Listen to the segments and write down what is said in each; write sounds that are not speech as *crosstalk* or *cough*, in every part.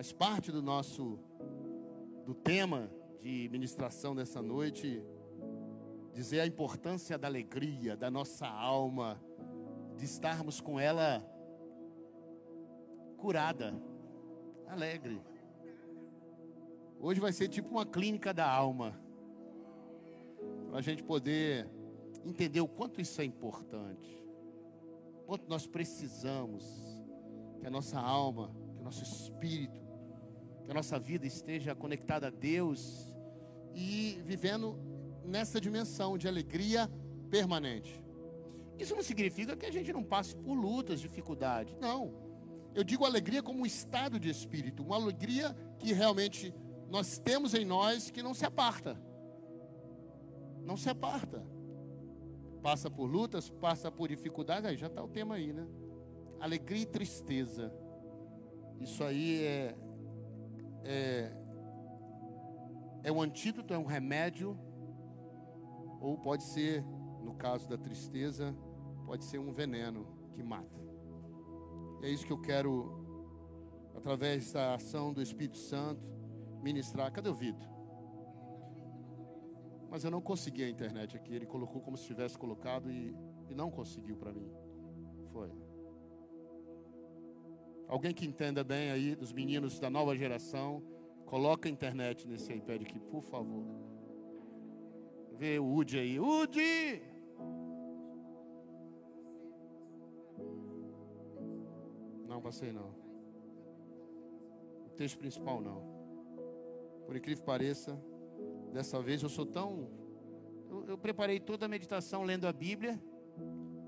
Faz parte do nosso do tema de ministração dessa noite dizer a importância da alegria da nossa alma, de estarmos com ela curada, alegre. Hoje vai ser tipo uma clínica da alma, para a gente poder entender o quanto isso é importante, quanto nós precisamos que a nossa alma, que o nosso espírito, que a nossa vida esteja conectada a Deus e vivendo nessa dimensão de alegria permanente. Isso não significa que a gente não passe por lutas, dificuldades. Não. Eu digo alegria como um estado de espírito, uma alegria que realmente nós temos em nós que não se aparta. Não se aparta. Passa por lutas, passa por dificuldades, aí já está o tema aí, né? Alegria e tristeza. Isso aí é, é, é um antídoto, é um remédio ou pode ser, no caso da tristeza, pode ser um veneno que mata. E é isso que eu quero, através da ação do Espírito Santo, ministrar. Cadê o Vitor? Mas eu não consegui a internet aqui. Ele colocou como se tivesse colocado e, e não conseguiu para mim. Foi. Alguém que entenda bem aí, dos meninos da nova geração, coloca a internet nesse iPad aqui, por favor. Vê o Udi aí. Udi! Não, passei não. O texto principal não. Por incrível que pareça, dessa vez eu sou tão. Eu, eu preparei toda a meditação lendo a Bíblia.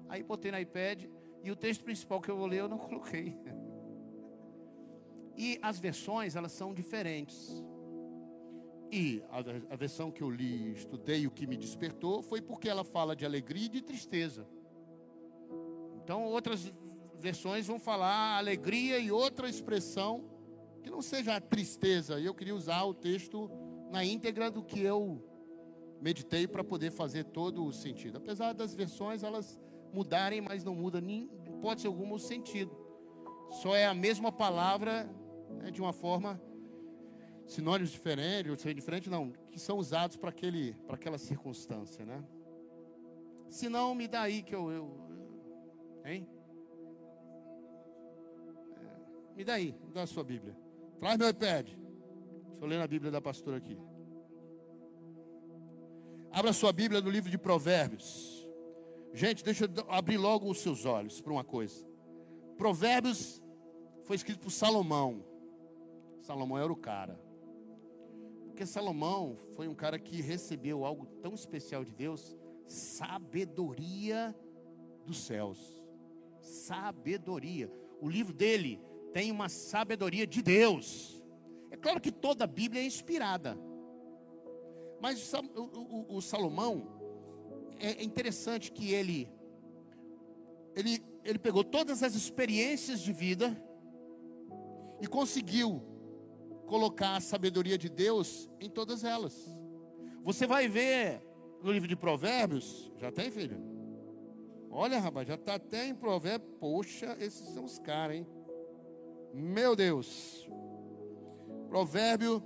Aí botei no iPad. E o texto principal que eu vou ler eu não *laughs* coloquei. E as versões, elas são diferentes. E a, a versão que eu li, estudei, o que me despertou, foi porque ela fala de alegria e de tristeza. Então, outras versões vão falar alegria e outra expressão que não seja a tristeza. E eu queria usar o texto na íntegra do que eu meditei para poder fazer todo o sentido. Apesar das versões elas mudarem, mas não muda nem hipótese alguma o sentido. Só é a mesma palavra né, de uma forma sinônimos diferentes, ou seja, diferente não, que são usados para aquele, para aquela circunstância, né? Se não, me dá aí que eu, eu hein? É, me dá aí, me dá a sua Bíblia. Traz meu iPad. Eu ler na Bíblia da pastora aqui. Abra sua Bíblia no livro de Provérbios. Gente, deixa eu abrir logo os seus olhos para uma coisa. Provérbios foi escrito por Salomão. Salomão era o cara. Porque Salomão foi um cara que recebeu algo tão especial de Deus, sabedoria dos céus. Sabedoria. O livro dele tem uma sabedoria de Deus. É claro que toda a Bíblia é inspirada. Mas o, o, o Salomão, é interessante que ele, ele, ele pegou todas as experiências de vida e conseguiu colocar a sabedoria de Deus em todas elas. Você vai ver no livro de Provérbios, já tem, filho? Olha, rapaz, já está até em Provérbios. Poxa, esses são os caras, hein? Meu Deus. Provérbio,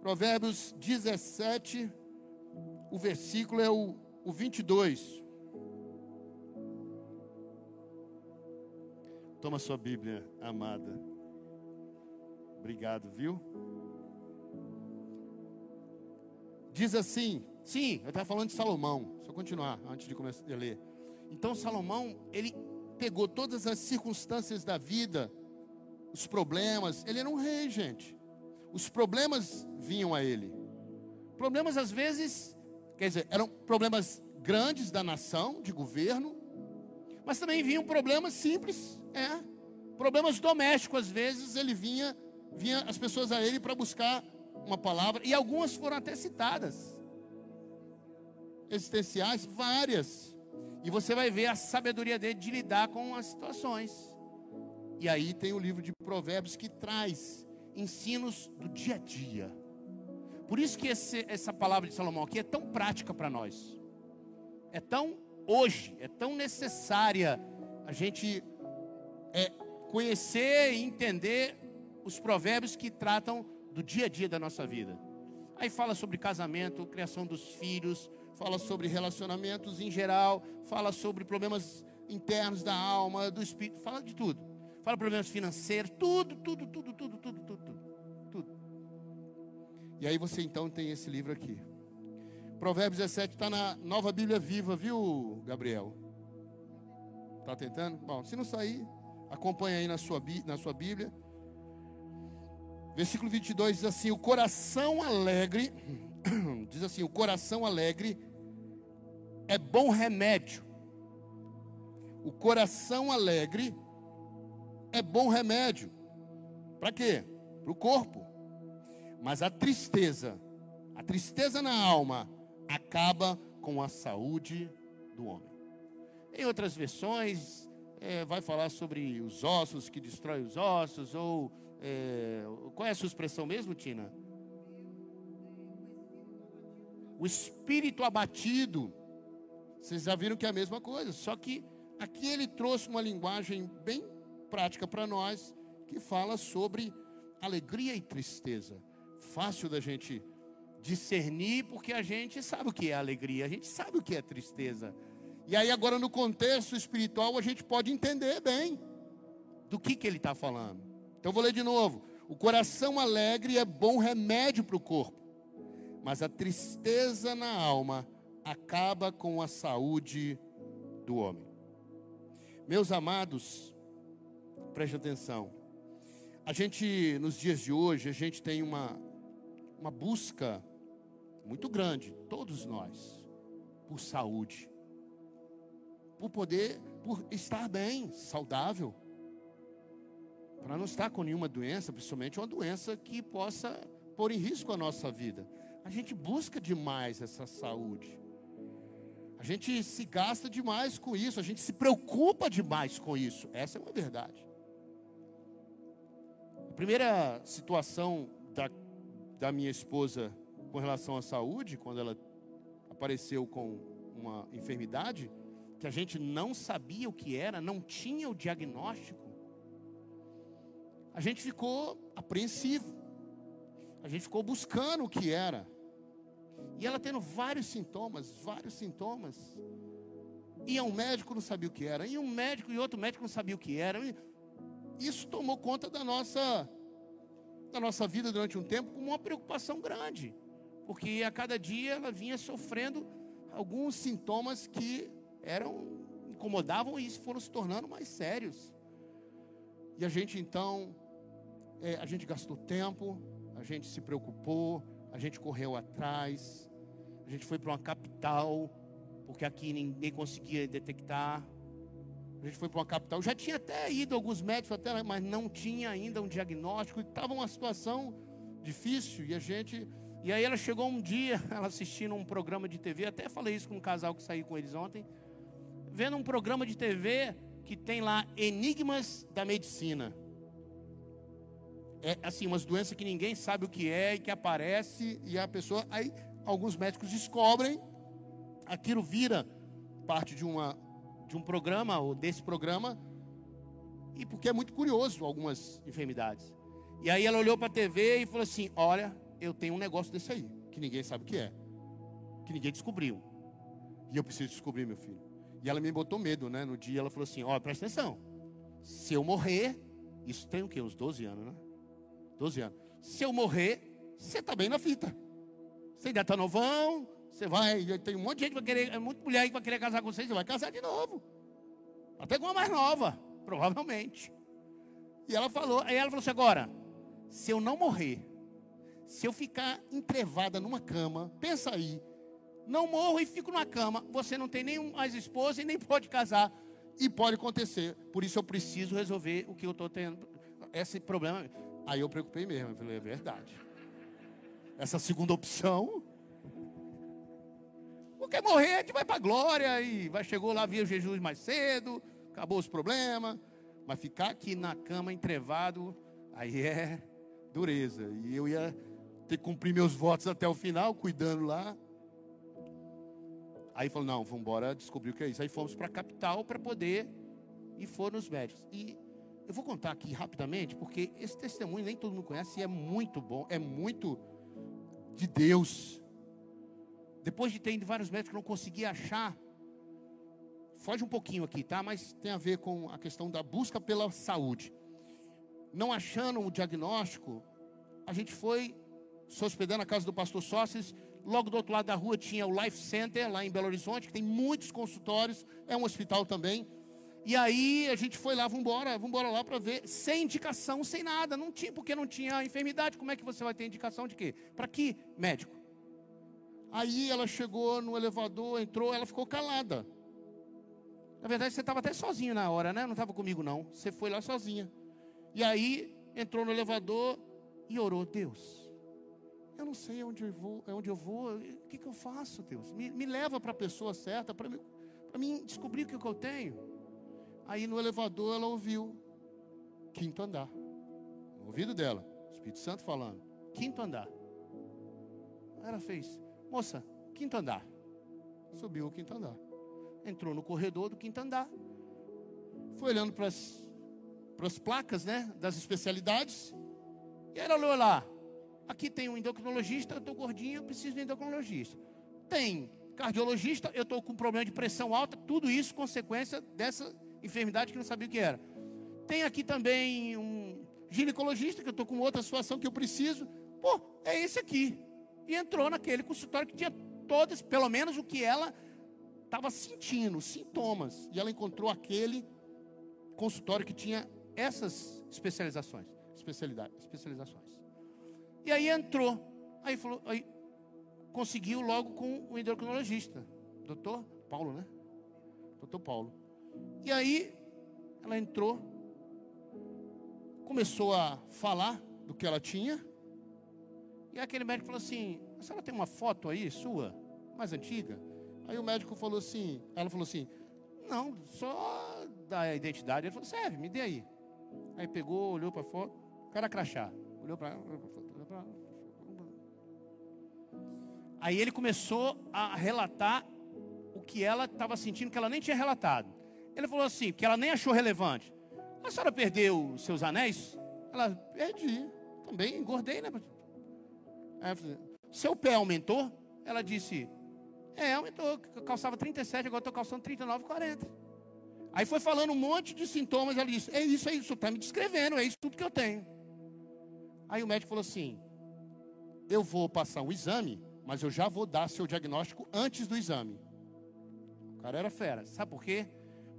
Provérbios 17, o versículo é o, o 22. Toma sua Bíblia, amada. Obrigado, viu? Diz assim, sim, eu estava falando de Salomão. Deixa eu continuar antes de começar a ler. Então Salomão, ele pegou todas as circunstâncias da vida, os problemas. Ele era um rei, gente. Os problemas vinham a ele. Problemas às vezes, quer dizer, eram problemas grandes da nação, de governo, mas também vinham problemas simples, é. Problemas domésticos, às vezes ele vinha, vinha as pessoas a ele para buscar uma palavra, e algumas foram até citadas. Existenciais, várias. E você vai ver a sabedoria dele de lidar com as situações. E aí tem o livro de Provérbios que traz ensinos do dia a dia. Por isso que esse, essa palavra de Salomão aqui é tão prática para nós. É tão hoje, é tão necessária a gente é, conhecer e entender os provérbios que tratam do dia a dia da nossa vida. Aí fala sobre casamento, criação dos filhos, fala sobre relacionamentos em geral, fala sobre problemas internos da alma, do espírito, fala de tudo. Fala problemas financeiros, tudo, tudo, tudo, tudo, tudo, tudo, tudo. tudo. E aí você então tem esse livro aqui. Provérbios 17 está na Nova Bíblia Viva, viu, Gabriel? Tá tentando? Bom, se não sair, acompanha aí na sua, na sua Bíblia. Versículo 22 diz assim: O coração alegre, *clears throat* diz assim: O coração alegre é bom remédio. O coração alegre é bom remédio. Para quê? Para o corpo. Mas a tristeza, a tristeza na alma, acaba com a saúde do homem. Em outras versões, é, vai falar sobre os ossos que destrói os ossos, ou é, qual é a sua expressão mesmo, Tina? O espírito abatido. Vocês já viram que é a mesma coisa, só que aqui ele trouxe uma linguagem bem prática para nós, que fala sobre alegria e tristeza. Fácil da gente discernir, porque a gente sabe o que é alegria, a gente sabe o que é tristeza. E aí, agora, no contexto espiritual, a gente pode entender bem do que, que ele está falando. Então, vou ler de novo. O coração alegre é bom remédio para o corpo, mas a tristeza na alma acaba com a saúde do homem. Meus amados, preste atenção. A gente, nos dias de hoje, a gente tem uma, uma busca muito grande, todos nós, por saúde, por poder, por estar bem, saudável, para não estar com nenhuma doença, principalmente uma doença que possa pôr em risco a nossa vida. A gente busca demais essa saúde. A gente se gasta demais com isso, a gente se preocupa demais com isso. Essa é uma verdade. A primeira situação da, da minha esposa com relação à saúde, quando ela apareceu com uma enfermidade, que a gente não sabia o que era, não tinha o diagnóstico, a gente ficou apreensivo. A gente ficou buscando o que era. E ela tendo vários sintomas, vários sintomas. Ia um médico, não sabia o que era. Ia um médico e outro médico não sabia o que era. Isso tomou conta da nossa, da nossa vida durante um tempo com uma preocupação grande. Porque a cada dia ela vinha sofrendo alguns sintomas que eram incomodavam e foram se tornando mais sérios. E a gente então é, a gente gastou tempo, a gente se preocupou, a gente correu atrás, a gente foi para uma capital, porque aqui ninguém conseguia detectar. A gente foi para uma capital. Já tinha até ido alguns médicos, até, mas não tinha ainda um diagnóstico. Estava uma situação difícil. E a gente. E aí ela chegou um dia, *laughs* ela assistindo um programa de TV. Até falei isso com um casal que saiu com eles ontem. Vendo um programa de TV que tem lá Enigmas da Medicina é assim, umas doenças que ninguém sabe o que é e que aparece e a pessoa, aí alguns médicos descobrem, aquilo vira parte de uma de um programa ou desse programa e porque é muito curioso algumas enfermidades. E aí ela olhou para a TV e falou assim: "Olha, eu tenho um negócio desse aí, que ninguém sabe o que é, que ninguém descobriu. E eu preciso descobrir, meu filho." E ela me botou medo, né? No dia ela falou assim: "Olha, presta atenção. Se eu morrer, isso tem o quê? Uns 12 anos, né? 12 anos. Se eu morrer, você está bem na fita. Você ainda está novão, você vai, tem um monte de gente que vai querer, muita mulher que vai querer casar com você, você vai casar de novo. Até com uma mais nova, provavelmente. E ela falou, aí ela falou assim: agora, se eu não morrer, se eu ficar entrevada numa cama, pensa aí, não morro e fico numa cama, você não tem nem mais esposa e nem pode casar. E pode acontecer. Por isso eu preciso resolver o que eu estou tendo. Esse problema. Aí eu preocupei mesmo, eu falei, é verdade. Essa segunda opção. Porque morrer, a gente vai para a glória e vai, chegou lá, via Jesus mais cedo, acabou os problemas. Mas ficar aqui na cama entrevado, aí é dureza. E eu ia ter que cumprir meus votos até o final, cuidando lá. Aí falou, não, vamos embora descobrir o que é isso. Aí fomos para a capital para poder, e foram os médicos. E Eu vou contar aqui rapidamente, porque esse testemunho nem todo mundo conhece e é muito bom, é muito de Deus. Depois de ter ido vários médicos, não consegui achar. Foge um pouquinho aqui, tá? Mas tem a ver com a questão da busca pela saúde. Não achando o diagnóstico, a gente foi se hospedando na casa do pastor Sócios. Logo do outro lado da rua tinha o Life Center, lá em Belo Horizonte, que tem muitos consultórios, é um hospital também. E aí a gente foi lá, vamos embora, vamos embora lá para ver, sem indicação, sem nada, não tinha, porque não tinha enfermidade. Como é que você vai ter indicação de quê? Para que médico? Aí ela chegou no elevador, entrou, ela ficou calada. Na verdade, você estava até sozinho na hora, né? Não estava comigo, não. Você foi lá sozinha. E aí entrou no elevador e orou, Deus. Eu não sei onde eu vou, onde eu vou. O que, que eu faço, Deus? Me, me leva para a pessoa certa, para mim descobrir o que, que eu tenho. Aí no elevador ela ouviu quinto andar. No ouvido dela, Espírito Santo falando, quinto andar. Ela fez, moça, quinto andar. Subiu o quinto andar. Entrou no corredor do quinto andar. Foi olhando para as placas, né, das especialidades. E ela olhou lá. Aqui tem um endocrinologista, eu estou gordinho, eu preciso de um endocrinologista. Tem cardiologista, eu estou com problema de pressão alta, tudo isso consequência dessa enfermidade que não sabia o que era. Tem aqui também um ginecologista, que eu estou com outra situação que eu preciso. Pô, é esse aqui. E entrou naquele consultório que tinha todas, pelo menos o que ela estava sentindo, sintomas. E ela encontrou aquele consultório que tinha essas especializações, especialidades, especializações. E aí entrou, aí falou, aí conseguiu logo com o endocrinologista, doutor Paulo, né? Doutor Paulo. E aí ela entrou, começou a falar do que ela tinha. E aquele médico falou assim: a senhora tem uma foto aí sua, mais antiga? Aí o médico falou assim, ela falou assim, não, só da identidade. Ele falou, serve, me dê aí. Aí pegou, olhou para a foto, o cara crachá. Olhou para a foto, olhou para Aí ele começou a relatar o que ela estava sentindo, que ela nem tinha relatado. Ele falou assim, que ela nem achou relevante. A senhora perdeu seus anéis? Ela, perdi. Também engordei, né? Seu pé aumentou? Ela disse, é, aumentou. Eu calçava 37, agora estou calçando 39, 40. Aí foi falando um monte de sintomas. Ela disse, é isso, é isso, está me descrevendo, é isso tudo que eu tenho. Aí o médico falou assim, eu vou passar um exame, mas eu já vou dar seu diagnóstico antes do exame. O cara era fera. Sabe por quê?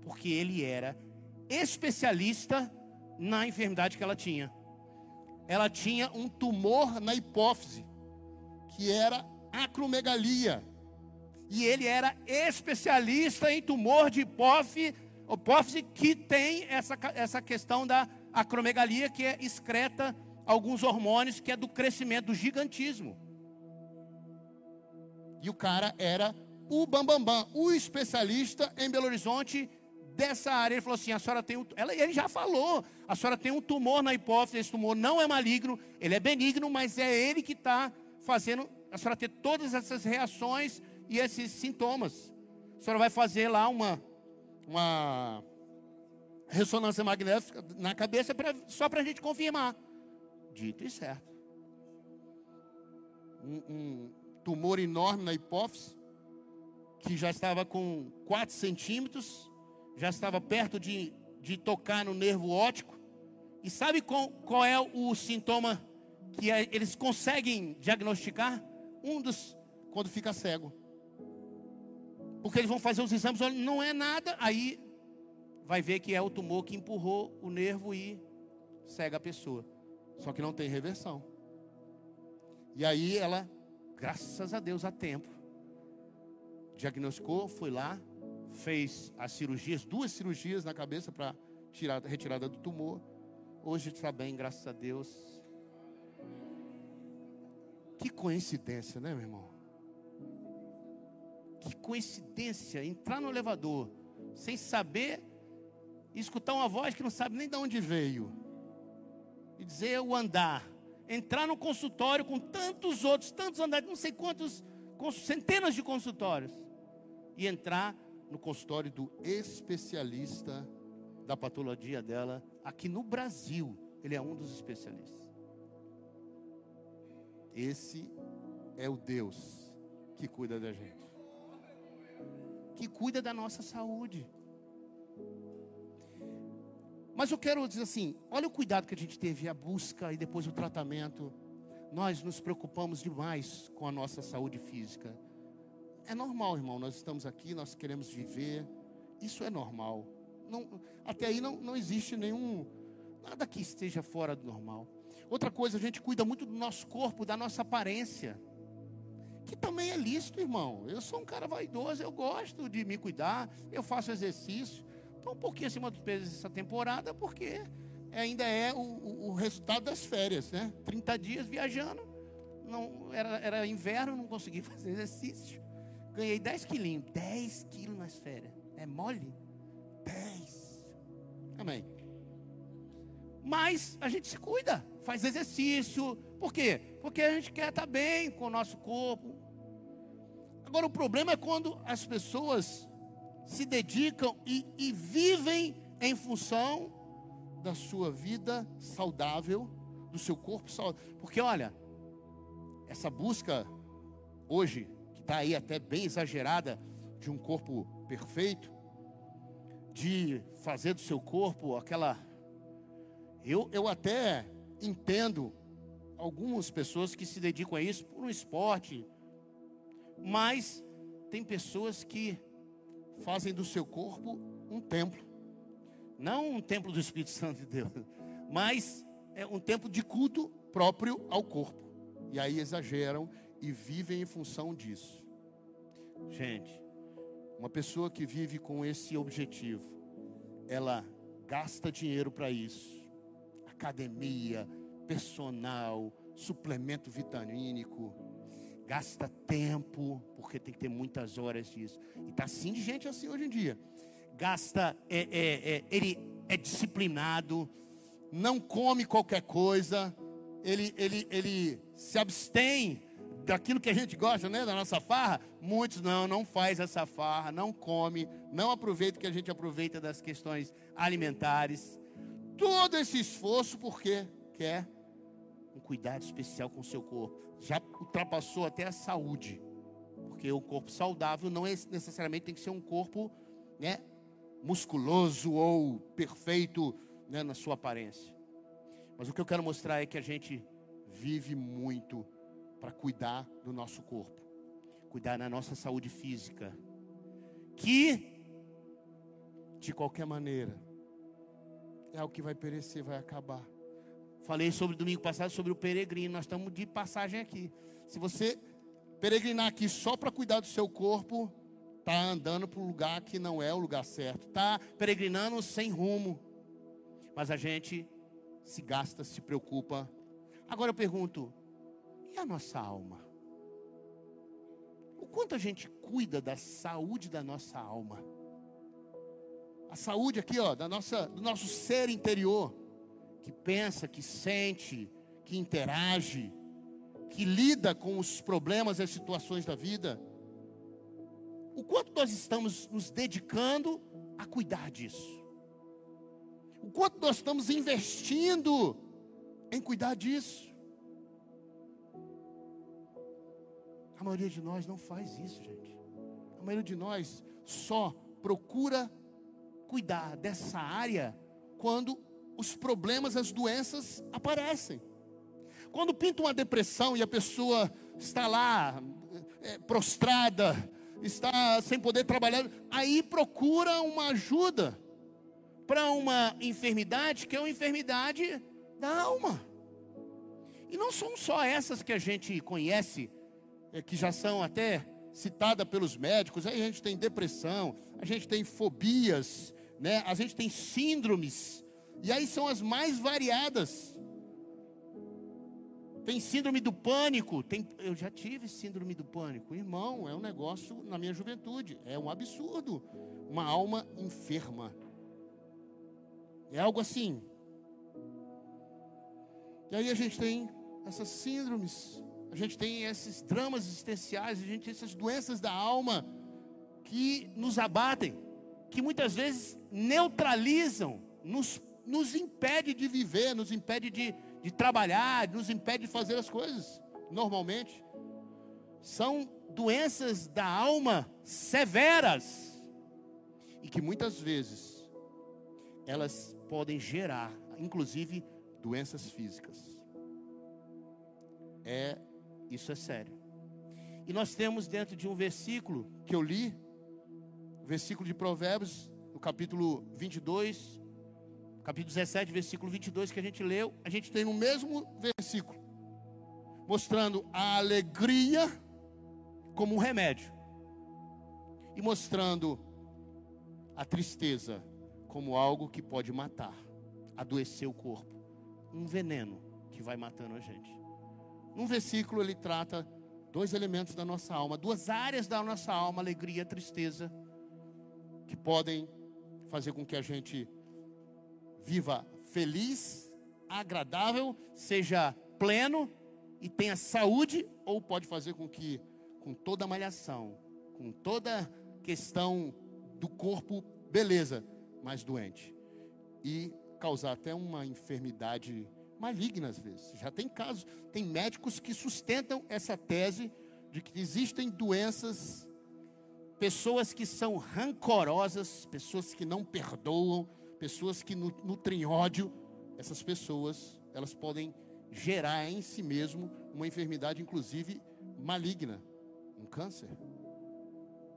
Porque ele era especialista na enfermidade que ela tinha. Ela tinha um tumor na hipófise, que era acromegalia. E ele era especialista em tumor de hipófise, hipófise que tem essa, essa questão da acromegalia, que é excreta alguns hormônios, que é do crescimento, do gigantismo. E o cara era o Bambambam, Bam, Bam, o especialista em Belo Horizonte dessa área. Ele falou assim: a senhora tem um. Ela, ele já falou: a senhora tem um tumor na hipófise, esse tumor não é maligno, ele é benigno, mas é ele que está fazendo a senhora ter todas essas reações e esses sintomas. A senhora vai fazer lá uma, uma ressonância magnética na cabeça pra, só para a gente confirmar. Dito e certo. Um, um tumor enorme na hipófise, que já estava com 4 centímetros, já estava perto de, de tocar no nervo óptico. E sabe qual, qual é o sintoma que é, eles conseguem diagnosticar? Um dos, quando fica cego. Porque eles vão fazer os exames, não é nada, aí vai ver que é o tumor que empurrou o nervo e cega a pessoa. Só que não tem reversão. E aí ela, graças a Deus, a tempo, diagnosticou, foi lá, fez as cirurgias, duas cirurgias na cabeça para tirar retirada do tumor. Hoje está bem, graças a Deus. Que coincidência, né, meu irmão? Que coincidência entrar no elevador sem saber e escutar uma voz que não sabe nem de onde veio e dizer o andar, entrar no consultório com tantos outros, tantos andares, não sei quantos, centenas de consultórios e entrar no consultório do especialista da patologia dela, aqui no Brasil, ele é um dos especialistas. Esse é o Deus que cuida da gente, que cuida da nossa saúde. Mas eu quero dizer assim: olha o cuidado que a gente teve, a busca e depois o tratamento. Nós nos preocupamos demais com a nossa saúde física. É normal, irmão, nós estamos aqui, nós queremos viver, isso é normal não, até aí não, não existe nenhum, nada que esteja fora do normal. Outra coisa, a gente cuida muito do nosso corpo, da nossa aparência. Que também é lícito, irmão. Eu sou um cara vaidoso, eu gosto de me cuidar, eu faço exercício. Estou um pouquinho acima do peso essa temporada, porque ainda é o, o, o, resultado das férias, né? 30 dias viajando, não, era, era inverno, não consegui *laughs* fazer exercício. Ganhei 10 quilinhos, 10 quilos nas férias. É mole? 10. Amém. Mas a gente se cuida, faz exercício. Por quê? Porque a gente quer estar bem com o nosso corpo. Agora o problema é quando as pessoas se dedicam e, e vivem em função da sua vida saudável, do seu corpo saudável. Porque olha, essa busca hoje, está aí até bem exagerada, de um corpo perfeito, de fazer do seu corpo aquela. Eu, eu até entendo algumas pessoas que se dedicam a isso por um esporte, mas tem pessoas que fazem do seu corpo um templo, não um templo do Espírito Santo de Deus, mas é um templo de culto próprio ao corpo. E aí exageram e vivem em função disso. Gente, uma pessoa que vive com esse objetivo, ela gasta dinheiro para isso. Academia, personal, suplemento vitamínico, gasta tempo, porque tem que ter muitas horas disso. E tá assim de gente assim hoje em dia. Gasta, é, é, é, ele é disciplinado, não come qualquer coisa, ele, ele, ele se abstém daquilo que a gente gosta, né, da nossa farra, muitos não, não faz essa farra, não come, não aproveita o que a gente aproveita das questões alimentares. Todo esse esforço porque quer um cuidado especial com o seu corpo. Já ultrapassou até a saúde. Porque o corpo saudável não é necessariamente tem que ser um corpo, né, musculoso ou perfeito, né, na sua aparência. Mas o que eu quero mostrar é que a gente vive muito para cuidar do nosso corpo, cuidar da nossa saúde física, que de qualquer maneira é o que vai perecer, vai acabar. Falei sobre domingo passado sobre o peregrino, nós estamos de passagem aqui. Se você peregrinar aqui só para cuidar do seu corpo, tá andando para um lugar que não é o lugar certo, tá peregrinando sem rumo. Mas a gente se gasta, se preocupa. Agora eu pergunto, a nossa alma? O quanto a gente cuida da saúde da nossa alma? A saúde aqui, ó, da nossa, do nosso ser interior, que pensa, que sente, que interage, que lida com os problemas e as situações da vida. O quanto nós estamos nos dedicando a cuidar disso? O quanto nós estamos investindo em cuidar disso? A maioria de nós não faz isso, gente. A maioria de nós só procura cuidar dessa área quando os problemas, as doenças aparecem. Quando pinta uma depressão e a pessoa está lá é, prostrada, está sem poder trabalhar, aí procura uma ajuda para uma enfermidade que é uma enfermidade da alma. E não são só essas que a gente conhece que já são até citadas pelos médicos, aí a gente tem depressão, a gente tem fobias, né? a gente tem síndromes, e aí são as mais variadas. Tem síndrome do pânico, tem, eu já tive síndrome do pânico, irmão, é um negócio na minha juventude, é um absurdo, uma alma enferma, é algo assim. E aí a gente tem essas síndromes, a gente tem esses dramas existenciais, a gente tem essas doenças da alma que nos abatem. que muitas vezes neutralizam, nos, nos impede de viver, nos impede de, de trabalhar, nos impede de fazer as coisas normalmente. São doenças da alma severas e que muitas vezes elas podem gerar, inclusive, doenças físicas. É, isso é sério. E nós temos dentro de um versículo que eu li, versículo de Provérbios, no capítulo 22, capítulo 17, versículo 22 que a gente leu, a gente tem no mesmo versículo, mostrando a alegria como um remédio, e mostrando a tristeza como algo que pode matar, adoecer o corpo, um veneno que vai matando a gente. Num versículo ele trata dois elementos da nossa alma, duas áreas da nossa alma, alegria e tristeza, que podem fazer com que a gente viva feliz, agradável, seja pleno e tenha saúde, ou pode fazer com que, com toda malhação, com toda questão do corpo, beleza, mas doente, e causar até uma enfermidade maligna às vezes. Já tem casos, tem médicos que sustentam essa tese de que existem doenças, pessoas que são rancorosas, pessoas que não perdoam, pessoas que nutrem ódio. Essas pessoas, elas podem gerar em si mesmo uma enfermidade, inclusive maligna, um câncer.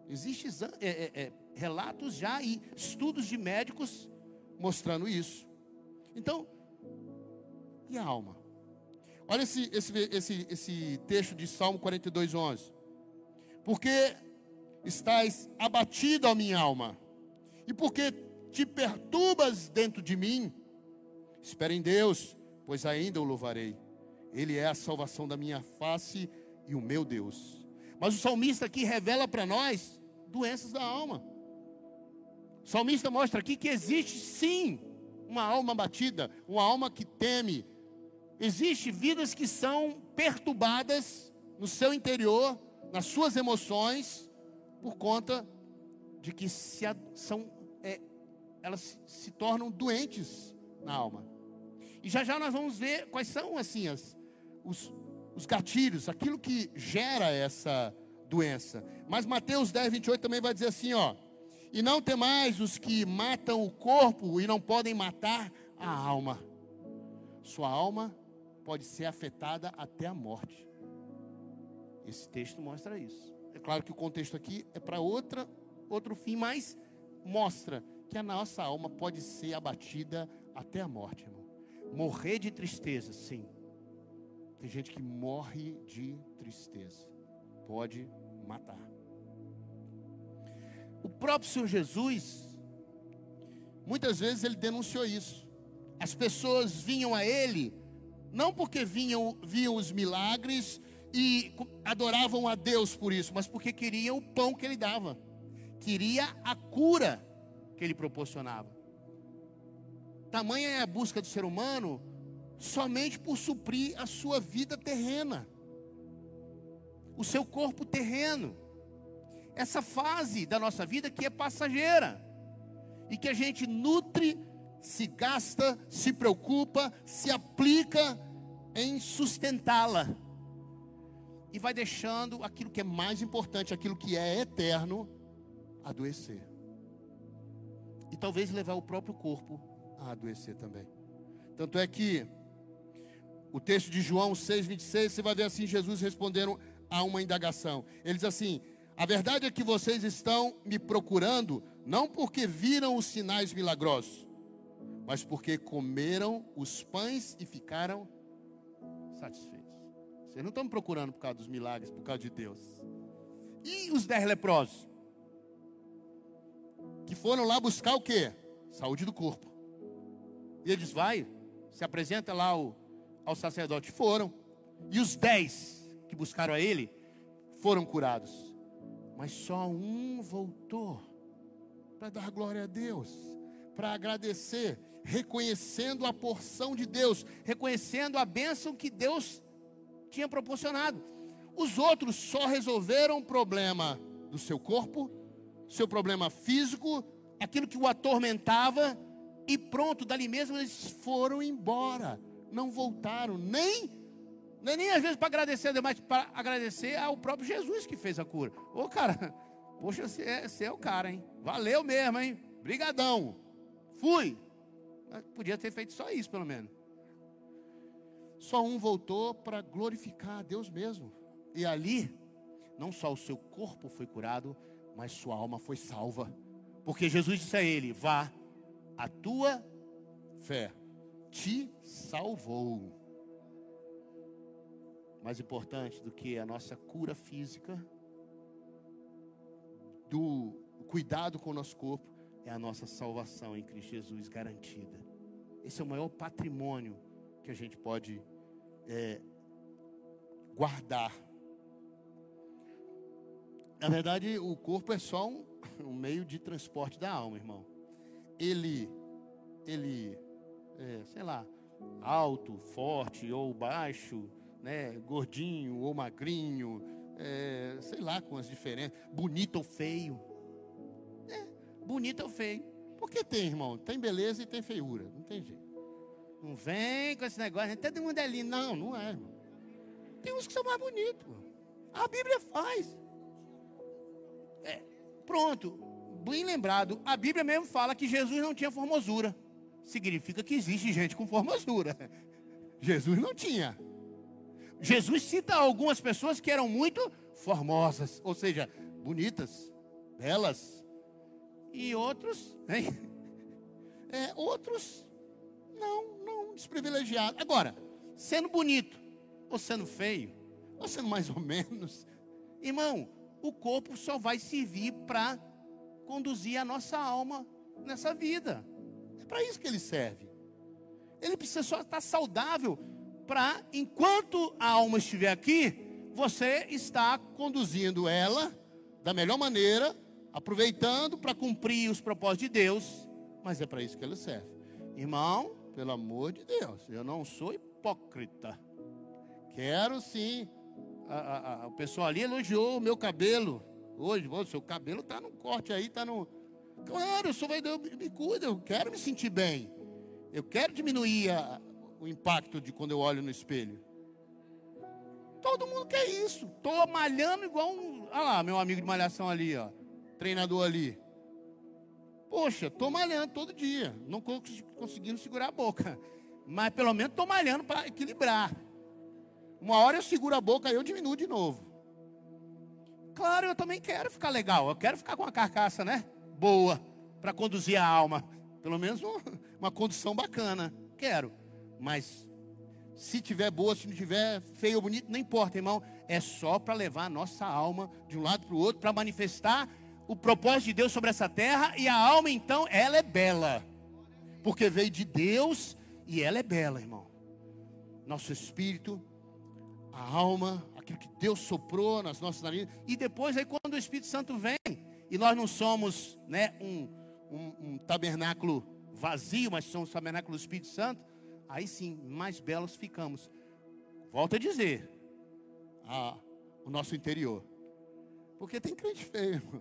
Existem é, é, é, relatos já e estudos de médicos mostrando isso. Então, e a alma? Olha esse, esse, esse, esse texto de Salmo 42, 11. Porque estás abatido, a minha alma, e porque te perturbas dentro de mim, espera em Deus, pois ainda o louvarei. Ele é a salvação da minha face e o meu Deus. Mas o salmista aqui revela para nós doenças da alma. O salmista mostra aqui que existe sim uma alma batida, uma alma que teme, Existem vidas que são perturbadas no seu interior, nas suas emoções, por conta de que se, são, é, elas se tornam doentes na alma. E já já nós vamos ver quais são assim as, os, os gatilhos, aquilo que gera essa doença. Mas Mateus 10, 28 também vai dizer assim: ó, e não temais os que matam o corpo e não podem matar a alma. Sua alma pode ser afetada até a morte. Esse texto mostra isso. É claro que o contexto aqui é para outra outro fim, mas mostra que a nossa alma pode ser abatida até a morte, irmão. Morrer de tristeza, sim. Tem gente que morre de tristeza. Pode matar. O próprio Senhor Jesus, muitas vezes ele denunciou isso. As pessoas vinham a ele não porque vinham, viam os milagres e adoravam a Deus por isso, mas porque queriam o pão que ele dava, queria a cura que ele proporcionava. Tamanha é a busca do ser humano somente por suprir a sua vida terrena, o seu corpo terreno, essa fase da nossa vida que é passageira. E que a gente nutre se gasta, se preocupa, se aplica em sustentá-la. E vai deixando aquilo que é mais importante, aquilo que é eterno, adoecer. E talvez levar o próprio corpo a adoecer também. Tanto é que o texto de João 6,26, você vai ver assim: Jesus respondendo a uma indagação. Ele diz assim: A verdade é que vocês estão me procurando, não porque viram os sinais milagrosos, mas porque comeram os pães e ficaram satisfeitos. Vocês não estão me procurando por causa dos milagres, por causa de Deus. E os dez leprosos? Que foram lá buscar o quê? Saúde do corpo. E eles vai, se apresenta lá ao, ao sacerdote. Foram. E os dez que buscaram a ele foram curados. Mas só um voltou para dar glória a Deus, para agradecer reconhecendo a porção de Deus, reconhecendo a bênção que Deus tinha proporcionado. Os outros só resolveram o problema do seu corpo, seu problema físico, aquilo que o atormentava, e pronto, dali mesmo eles foram embora, não voltaram, nem, nem, nem às vezes para agradecer, mas para agradecer ao próprio Jesus que fez a cura. Ô cara, *laughs* poxa, você é, você é o cara, hein? Valeu mesmo, hein? Brigadão. Fui. Mas podia ter feito só isso, pelo menos. Só um voltou para glorificar a Deus mesmo. E ali, não só o seu corpo foi curado, mas sua alma foi salva. Porque Jesus disse a ele: Vá, a tua fé te salvou. Mais importante do que a nossa cura física, do cuidado com o nosso corpo, é a nossa salvação em Cristo Jesus garantida. Esse é o maior patrimônio que a gente pode é, guardar. Na verdade, o corpo é só um, *laughs* um meio de transporte da alma, irmão. Ele, ele, é, sei lá, alto, forte ou baixo, né, gordinho ou magrinho, é, sei lá com as diferenças, bonito ou feio. É, bonito ou feio. Porque tem, irmão, tem beleza e tem feiura, não tem jeito. Não vem com esse negócio, todo mundo é lindo. Não, não é, irmão. Tem uns que são mais bonitos. A Bíblia faz. É, pronto, bem lembrado. A Bíblia mesmo fala que Jesus não tinha formosura. Significa que existe gente com formosura. *laughs* Jesus não tinha. Jesus cita algumas pessoas que eram muito formosas, ou seja, bonitas, belas, e outros, hein? É, outros não, não desprivilegiados. Agora, sendo bonito, ou sendo feio, ou sendo mais ou menos, irmão, o corpo só vai servir para conduzir a nossa alma nessa vida. É para isso que ele serve. Ele precisa só estar saudável para, enquanto a alma estiver aqui, você está conduzindo ela da melhor maneira, aproveitando para cumprir os propósitos de Deus, mas é para isso que ele serve. Irmão, pelo amor de Deus, eu não sou hipócrita. Quero sim. A, a, a, o pessoal ali elogiou o meu cabelo. Hoje, o seu cabelo está no corte aí, está no. Claro, eu sou vai me cuida, eu quero me sentir bem. Eu quero diminuir o impacto de quando eu olho no espelho. Todo mundo quer isso. Estou malhando igual um. Olha lá, meu amigo de malhação ali, ó. Treinador ali. Poxa, estou malhando todo dia. Não conseguindo segurar a boca. *laughs* Mas pelo menos estou malhando para equilibrar. Uma hora eu seguro a boca e eu diminuo de novo. Claro, eu também quero ficar legal. Eu quero ficar com uma carcaça, né? Boa. Para conduzir a alma. Pelo menos *laughs* uma condução bacana. Quero. Mas se tiver boa, se não tiver feio ou bonito, não importa, irmão. É só para levar a nossa alma de um lado para o outro, para manifestar o propósito de Deus sobre essa terra. E a alma, então, ela é bela. Porque veio de Deus e ela é bela, irmão. Nosso espírito, a alma, aquilo que Deus soprou nas nossas narinas. E depois, aí, quando o Espírito Santo vem, e nós não somos né, um, um, um tabernáculo vazio, mas somos o tabernáculo do Espírito Santo aí sim, mais belos ficamos. Volto a dizer, a, o nosso interior. Porque tem crente feio, irmão.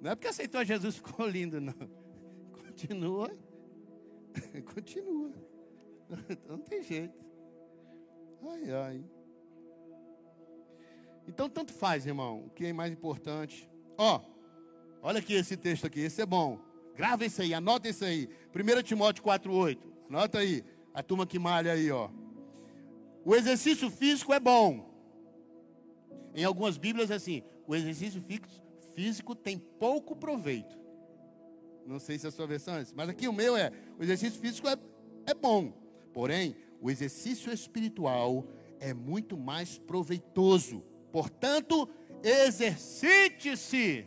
Não é porque aceitou Jesus *laughs* ficou lindo, não. Continua. *laughs* Continua. *laughs* Não tem jeito. Ai, ai. Então, tanto faz, irmão. O que é mais importante. Ó, olha aqui esse texto aqui. Esse é bom. Grava isso aí, anota isso aí. 1 Timóteo 4,8. Anota aí. A turma que malha aí, ó. O exercício físico é bom. Em algumas Bíblias é assim: o exercício físico tem pouco proveito. Não sei se a sua versão é essa, mas aqui o meu é: o exercício físico é, é bom. Porém, o exercício espiritual é muito mais proveitoso. Portanto, exercite-se.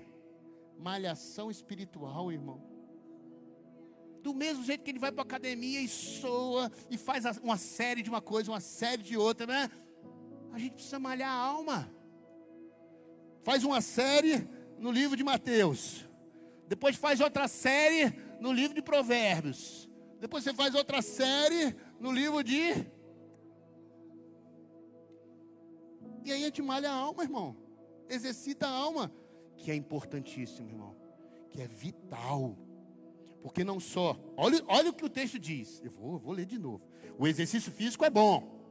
Malhação espiritual, irmão do mesmo jeito que ele vai para a academia e soa e faz uma série de uma coisa, uma série de outra, né? A gente precisa malhar a alma. Faz uma série no livro de Mateus. Depois faz outra série no livro de Provérbios. Depois você faz outra série no livro de. E aí a gente malha a alma, irmão. Exercita a alma, que é importantíssimo, irmão que é vital. Porque não só, olha, olha o que o texto diz. Eu vou, vou ler de novo. O exercício físico é bom,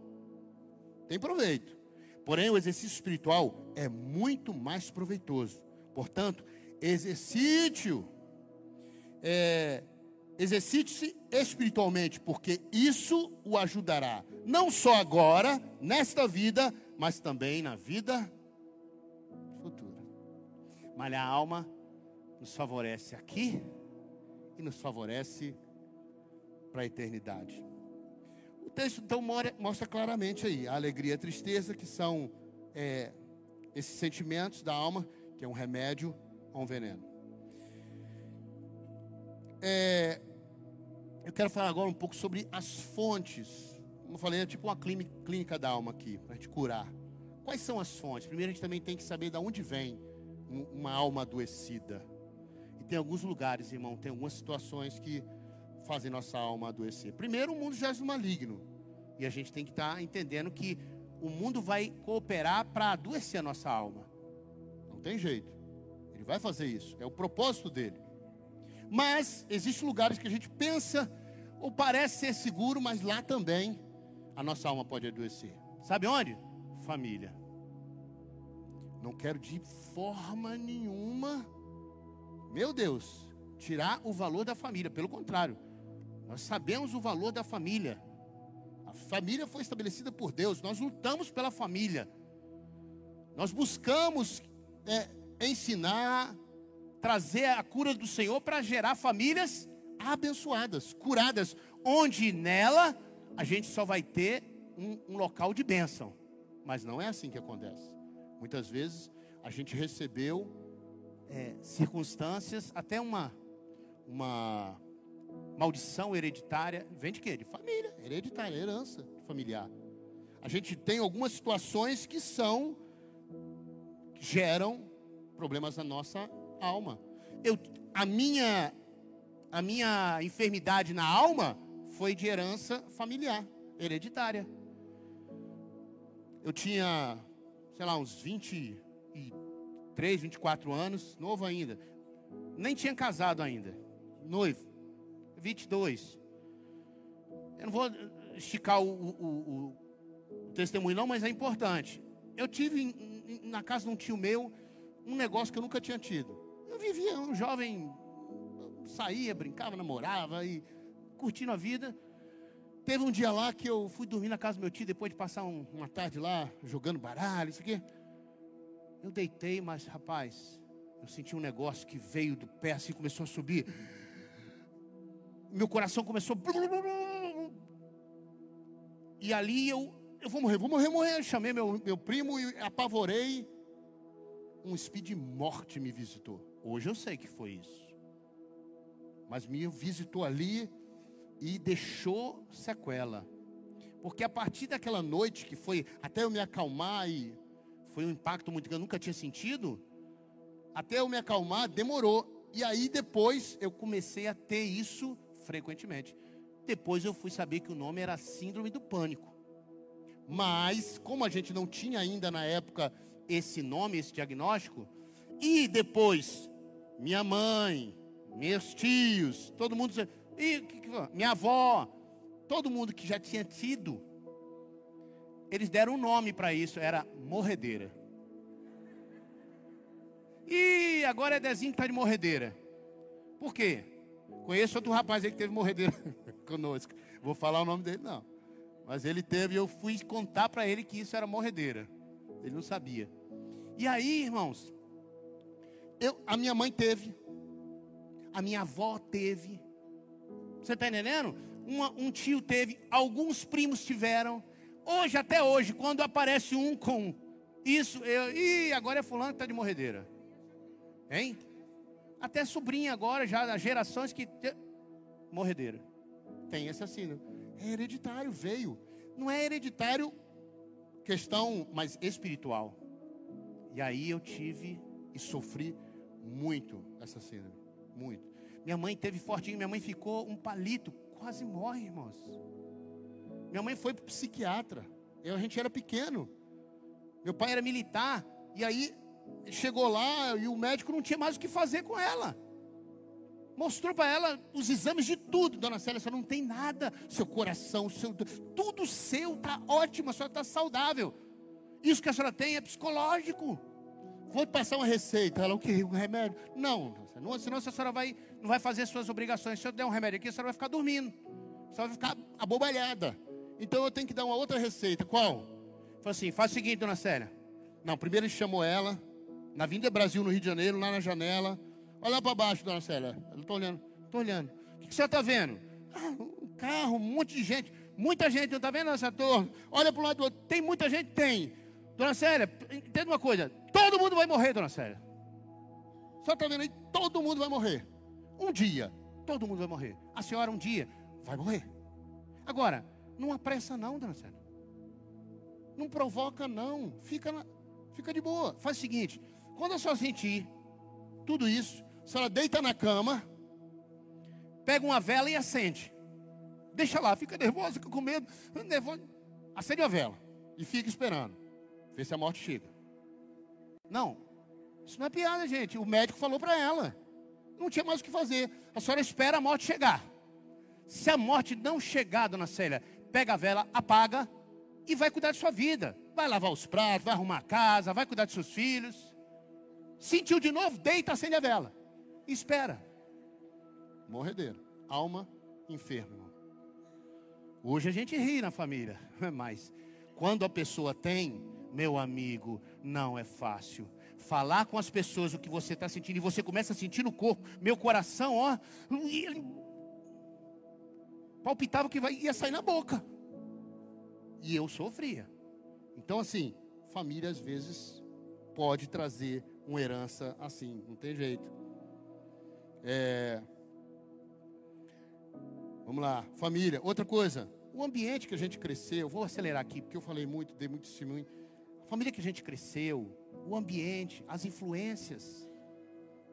tem proveito. Porém, o exercício espiritual é muito mais proveitoso. Portanto, exercite-o. É, exercite-se espiritualmente, porque isso o ajudará, não só agora, nesta vida, mas também na vida futura. Malhar a alma nos favorece aqui e nos favorece para a eternidade. O texto então mostra claramente aí a alegria e a tristeza, que são é, esses sentimentos da alma, que é um remédio a um veneno. É, eu quero falar agora um pouco sobre as fontes. Como eu falei, é tipo uma clínica da alma aqui, para te curar. Quais são as fontes? Primeiro a gente também tem que saber de onde vem uma alma adoecida. E tem alguns lugares, irmão, tem algumas situações que fazem nossa alma adoecer. Primeiro, o mundo já é maligno. E a gente tem que estar tá entendendo que o mundo vai cooperar para adoecer a nossa alma. Tem jeito. Ele vai fazer isso. É o propósito dele. Mas existem lugares que a gente pensa ou parece ser seguro, mas lá também a nossa alma pode adoecer. Sabe onde? Família. Não quero de forma nenhuma, meu Deus, tirar o valor da família. Pelo contrário, nós sabemos o valor da família. A família foi estabelecida por Deus. Nós lutamos pela família. Nós buscamos é, ensinar, trazer a cura do Senhor para gerar famílias abençoadas, curadas, onde nela a gente só vai ter um, um local de bênção. Mas não é assim que acontece. Muitas vezes a gente recebeu é, circunstâncias, até uma, uma maldição hereditária, vem de quê? De família, hereditária, herança familiar. A gente tem algumas situações que são, geram problemas na nossa alma. Eu, a, minha, a minha enfermidade na alma foi de herança familiar, hereditária. Eu tinha, sei lá, uns 23, 24 anos, novo ainda. Nem tinha casado ainda, noivo, 22. Eu não vou esticar o, o, o, o testemunho, não, mas é importante. Eu tive na casa de um tio meu um negócio que eu nunca tinha tido. Eu vivia um jovem, saía, brincava, namorava e curtindo a vida. Teve um dia lá que eu fui dormir na casa do meu tio depois de passar um, uma tarde lá jogando baralho, isso aqui. Eu deitei, mas rapaz, eu senti um negócio que veio do pé assim, começou a subir. Meu coração começou. E ali eu, eu vou morrer, vou morrer, morrer. Chamei meu, meu primo e apavorei. Um espírito de morte me visitou. Hoje eu sei que foi isso. Mas me visitou ali e deixou sequela. Porque a partir daquela noite que foi até eu me acalmar e foi um impacto muito que eu nunca tinha sentido, até eu me acalmar demorou. E aí depois eu comecei a ter isso frequentemente. Depois eu fui saber que o nome era síndrome do pânico. Mas como a gente não tinha ainda na época esse nome, esse diagnóstico, e depois minha mãe, meus tios, todo mundo, e, minha avó, todo mundo que já tinha tido, eles deram um nome para isso, era morredeira. E agora é Dezinho que está de morredeira. Por quê? Conheço outro rapaz aí que teve morredeira *laughs* conosco. Vou falar o nome dele, não. Mas ele teve, eu fui contar para ele que isso era morredeira. Ele não sabia. E aí, irmãos, eu, a minha mãe teve, a minha avó teve. Você está entendendo? Um tio teve, alguns primos tiveram. Hoje, até hoje, quando aparece um com isso, eu, e agora é fulano que está de morredeira. Hein? Até sobrinha agora, já gerações que. Morredeira. Tem esse assino. É hereditário, veio. Não é hereditário questão mais espiritual. E aí eu tive e sofri muito essa síndrome. Muito. Minha mãe teve fortinho, minha mãe ficou um palito, quase morre, irmãos. Minha mãe foi para o psiquiatra. Eu, a gente era pequeno. Meu pai era militar. E aí chegou lá e o médico não tinha mais o que fazer com ela. Mostrou para ela os exames de tudo. Dona Célia, você não tem nada. Seu coração, seu, tudo seu está ótimo, a senhora está saudável. Isso que a senhora tem é psicológico. Vou passar uma receita. Ela, o quê? Um remédio? Não, não senão a senhora vai, não vai fazer suas obrigações. Se eu der um remédio aqui, a senhora vai ficar dormindo. A senhora vai ficar abobalhada. Então eu tenho que dar uma outra receita. Qual? Falei assim, faz o seguinte, dona Célia. Não, primeiro ele chamou ela, na Vinda Brasil, no Rio de Janeiro, lá na janela. Olha para baixo, dona Célia. Eu estou olhando, estou olhando. O que, você está vendo? Ah, um carro, um monte de gente. Muita gente, está vendo essa torre? Olha para o lado do outro. Tem muita gente? Tem. Dona Célia, entenda uma coisa. Todo mundo vai morrer, dona Célia. Só está vendo aí? Todo mundo vai morrer. Um dia, todo mundo vai morrer. A senhora um dia vai morrer. Agora, não apressa não, dona Célia. Não provoca não. Fica, na, fica de boa. Faz o seguinte, quando a senhora sentir tudo isso, a senhora deita na cama, pega uma vela e acende. Deixa lá, fica nervosa, fica com medo. Nervosa. Acende a vela e fica esperando. Vê se a morte chega. Não, isso não é piada, gente. O médico falou para ela. Não tinha mais o que fazer. A senhora espera a morte chegar. Se a morte não chegar, dona Célia, pega a vela, apaga e vai cuidar de sua vida. Vai lavar os pratos, vai arrumar a casa, vai cuidar de seus filhos. Sentiu de novo, deita, acende a vela. Espera. Morredeiro. Alma enferma. Hoje a gente ri na família, *laughs* mas quando a pessoa tem, meu amigo, não é fácil. Falar com as pessoas o que você está sentindo e você começa a sentir no corpo, meu coração, ó, palpitava que vai, ia sair na boca. E eu sofria. Então, assim, família às vezes pode trazer uma herança assim, não tem jeito. É... Vamos lá, família. Outra coisa, o ambiente que a gente cresceu, vou acelerar aqui porque eu falei muito, dei muito testemunho. A família que a gente cresceu, o ambiente, as influências,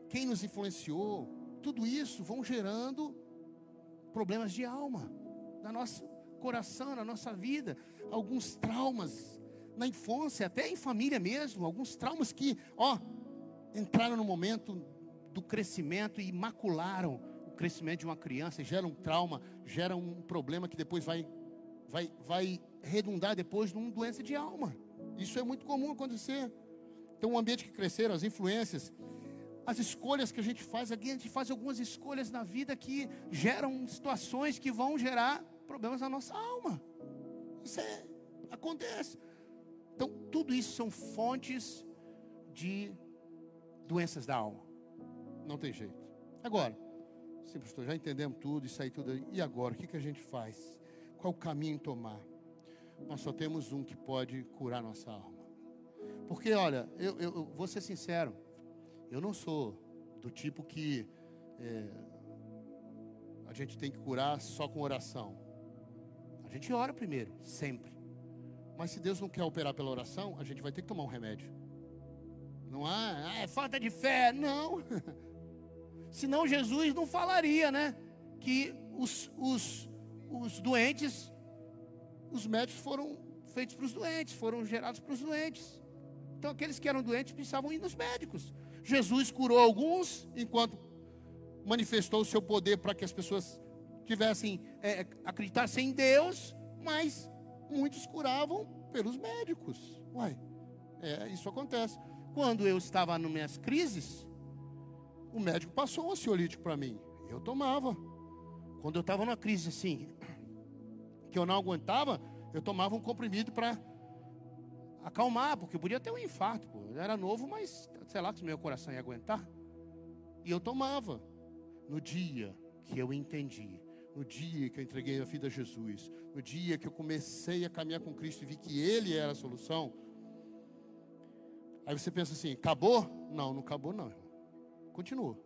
quem nos influenciou, tudo isso vão gerando problemas de alma, na nosso coração, na nossa vida, alguns traumas na infância, até em família mesmo, alguns traumas que, ó, entraram no momento do crescimento e macularam o crescimento de uma criança, gera um trauma, gera um problema que depois vai, vai, vai redundar depois numa doença de alma. Isso é muito comum acontecer. Então, o ambiente que cresceram, as influências, as escolhas que a gente faz, a gente faz algumas escolhas na vida que geram situações que vão gerar problemas na nossa alma. Isso é, acontece. Então, tudo isso são fontes de doenças da alma. Não tem jeito. Agora, sim, pastor, já entendemos tudo, isso aí tudo. E agora, o que, que a gente faz? Qual o caminho tomar? Nós só temos um que pode curar nossa alma. Porque, olha, eu, eu, vou ser sincero. Eu não sou do tipo que é, a gente tem que curar só com oração. A gente ora primeiro, sempre. Mas se Deus não quer operar pela oração, a gente vai ter que tomar um remédio. Não há, ah, é falta de fé. Não. *laughs* Senão Jesus não falaria, né? Que os, os, os doentes, os médicos foram feitos para os doentes, foram gerados para os doentes. Então aqueles que eram doentes precisavam ir nos médicos. Jesus curou alguns, enquanto manifestou o seu poder para que as pessoas tivessem, é, acreditassem em Deus, mas muitos curavam pelos médicos. Uai, é, isso acontece. Quando eu estava nas minhas crises, o médico passou um ansiolítico para mim. Eu tomava. Quando eu estava numa crise assim, que eu não aguentava, eu tomava um comprimido para acalmar, porque eu podia ter um infarto. Pô. Eu era novo, mas sei lá se meu coração ia aguentar. E eu tomava. No dia que eu entendi, no dia que eu entreguei a vida a Jesus, no dia que eu comecei a caminhar com Cristo e vi que Ele era a solução. Aí você pensa assim: acabou? Não, não acabou, não. Continua.